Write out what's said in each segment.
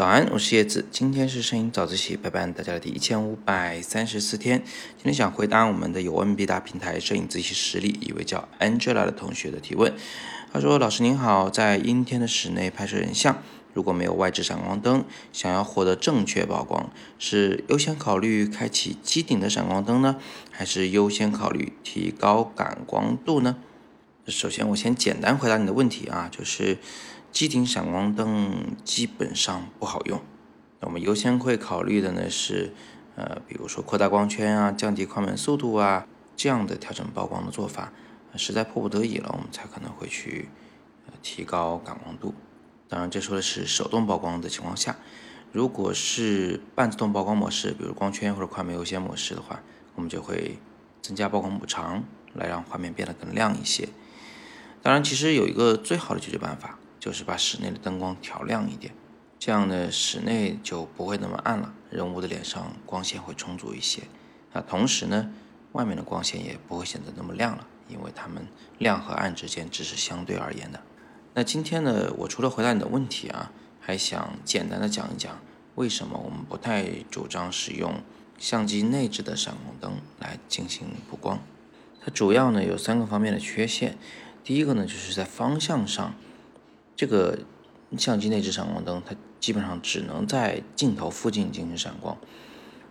早安，我是叶子，今天是摄影早自习陪伴大家的第一千五百三十四天。今天想回答我们的有问必答平台摄影自习室里一位叫 Angela 的同学的提问。他说：“老师您好，在阴天的室内拍摄人像，如果没有外置闪光灯，想要获得正确曝光，是优先考虑开启机顶的闪光灯呢，还是优先考虑提高感光度呢？”首先，我先简单回答你的问题啊，就是机顶闪光灯基本上不好用。那我们优先会考虑的呢是，呃，比如说扩大光圈啊，降低快门速度啊，这样的调整曝光的做法，实在迫不得已了，我们才可能会去提高感光度。当然，这说的是手动曝光的情况下，如果是半自动曝光模式，比如光圈或者快门优先模式的话，我们就会增加曝光补偿，来让画面变得更亮一些。当然，其实有一个最好的解决办法，就是把室内的灯光调亮一点，这样呢，室内就不会那么暗了，人物的脸上光线会充足一些。那同时呢，外面的光线也不会显得那么亮了，因为它们亮和暗之间只是相对而言的。那今天呢，我除了回答你的问题啊，还想简单的讲一讲为什么我们不太主张使用相机内置的闪光灯来进行补光。它主要呢有三个方面的缺陷。第一个呢，就是在方向上，这个相机内置闪光灯，它基本上只能在镜头附近进行闪光，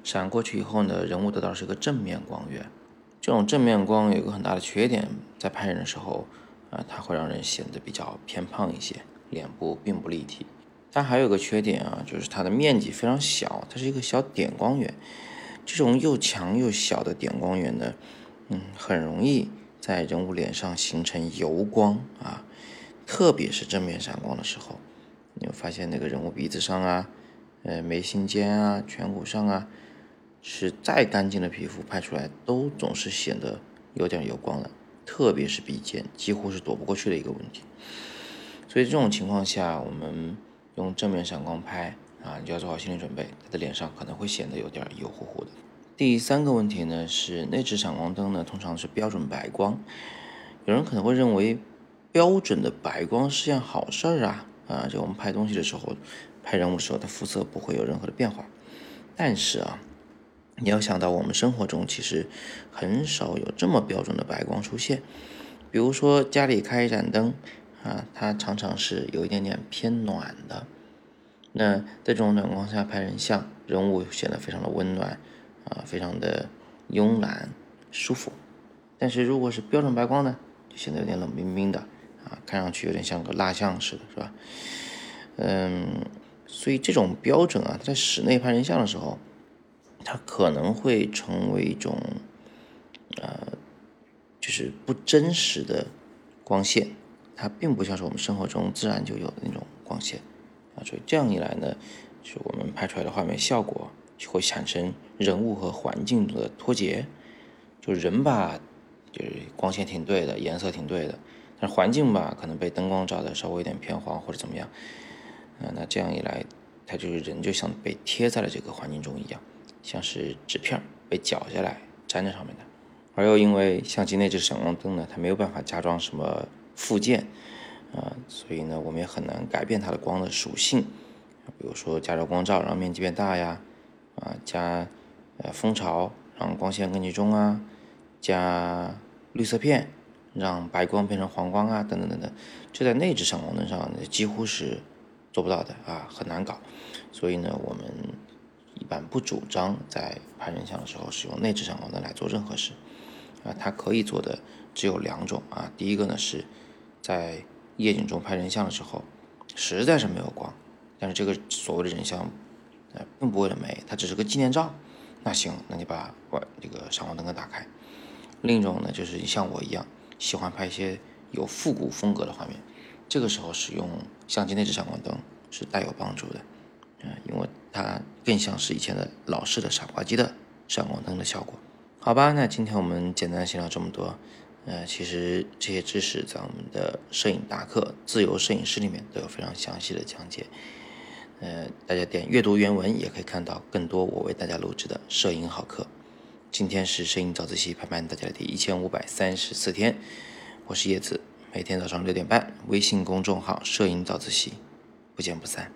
闪过去以后呢，人物得到是个正面光源。这种正面光有一个很大的缺点，在拍人的时候，啊，它会让人显得比较偏胖一些，脸部并不立体。但还有个缺点啊，就是它的面积非常小，它是一个小点光源。这种又强又小的点光源呢，嗯，很容易。在人物脸上形成油光啊，特别是正面闪光的时候，你会发现那个人物鼻子上啊，呃眉心间啊、颧骨上啊，是再干净的皮肤拍出来都总是显得有点油光的，特别是鼻尖，几乎是躲不过去的一个问题。所以这种情况下，我们用正面闪光拍啊，你就要做好心理准备，他的脸上可能会显得有点油乎乎的。第三个问题呢是内置闪光灯呢通常是标准白光，有人可能会认为标准的白光是件好事儿啊啊，就我们拍东西的时候，拍人物的时候，它肤色不会有任何的变化。但是啊，你要想到我们生活中其实很少有这么标准的白光出现，比如说家里开一盏灯啊，它常常是有一点点偏暖的，那在这种暖光下拍人像，人物显得非常的温暖。啊，非常的慵懒舒服，但是如果是标准白光呢，就显得有点冷冰冰的啊，看上去有点像个蜡像似的，是吧？嗯，所以这种标准啊，在室内拍人像的时候，它可能会成为一种呃，就是不真实的光线，它并不像是我们生活中自然就有的那种光线啊，所以这样一来呢，就是我们拍出来的画面效果。就会产生人物和环境的脱节，就人吧，就是光线挺对的，颜色挺对的，但环境吧，可能被灯光照的稍微有点偏黄或者怎么样，嗯，那这样一来，他就是人就像被贴在了这个环境中一样，像是纸片被绞下来粘在上面的，而又因为相机内置闪光灯呢，它没有办法加装什么附件，啊，所以呢，我们也很难改变它的光的属性，比如说加热光罩让面积变大呀。啊，加呃蜂巢让光线更集中啊，加绿色片让白光变成黄光啊，等等等等，这在内置闪光灯上几乎是做不到的啊，很难搞。所以呢，我们一般不主张在拍人像的时候使用内置闪光灯来做任何事。啊，它可以做的只有两种啊，第一个呢是在夜景中拍人像的时候，实在是没有光，但是这个所谓的人像。呃，并不为了美，它只是个纪念照。那行，那你把我这个闪光灯给打开。另一种呢，就是像我一样喜欢拍一些有复古风格的画面，这个时候使用相机内置闪光灯是带有帮助的。嗯，因为它更像是以前的老式的傻瓜机的闪光灯的效果。好吧，那今天我们简单先聊这么多。呃，其实这些知识在我们的摄影大课《自由摄影师》里面都有非常详细的讲解。呃，大家点阅读原文也可以看到更多我为大家录制的摄影好课。今天是摄影早自习陪伴大家的第一千五百三十四天，我是叶子，每天早上六点半，微信公众号“摄影早自习”，不见不散。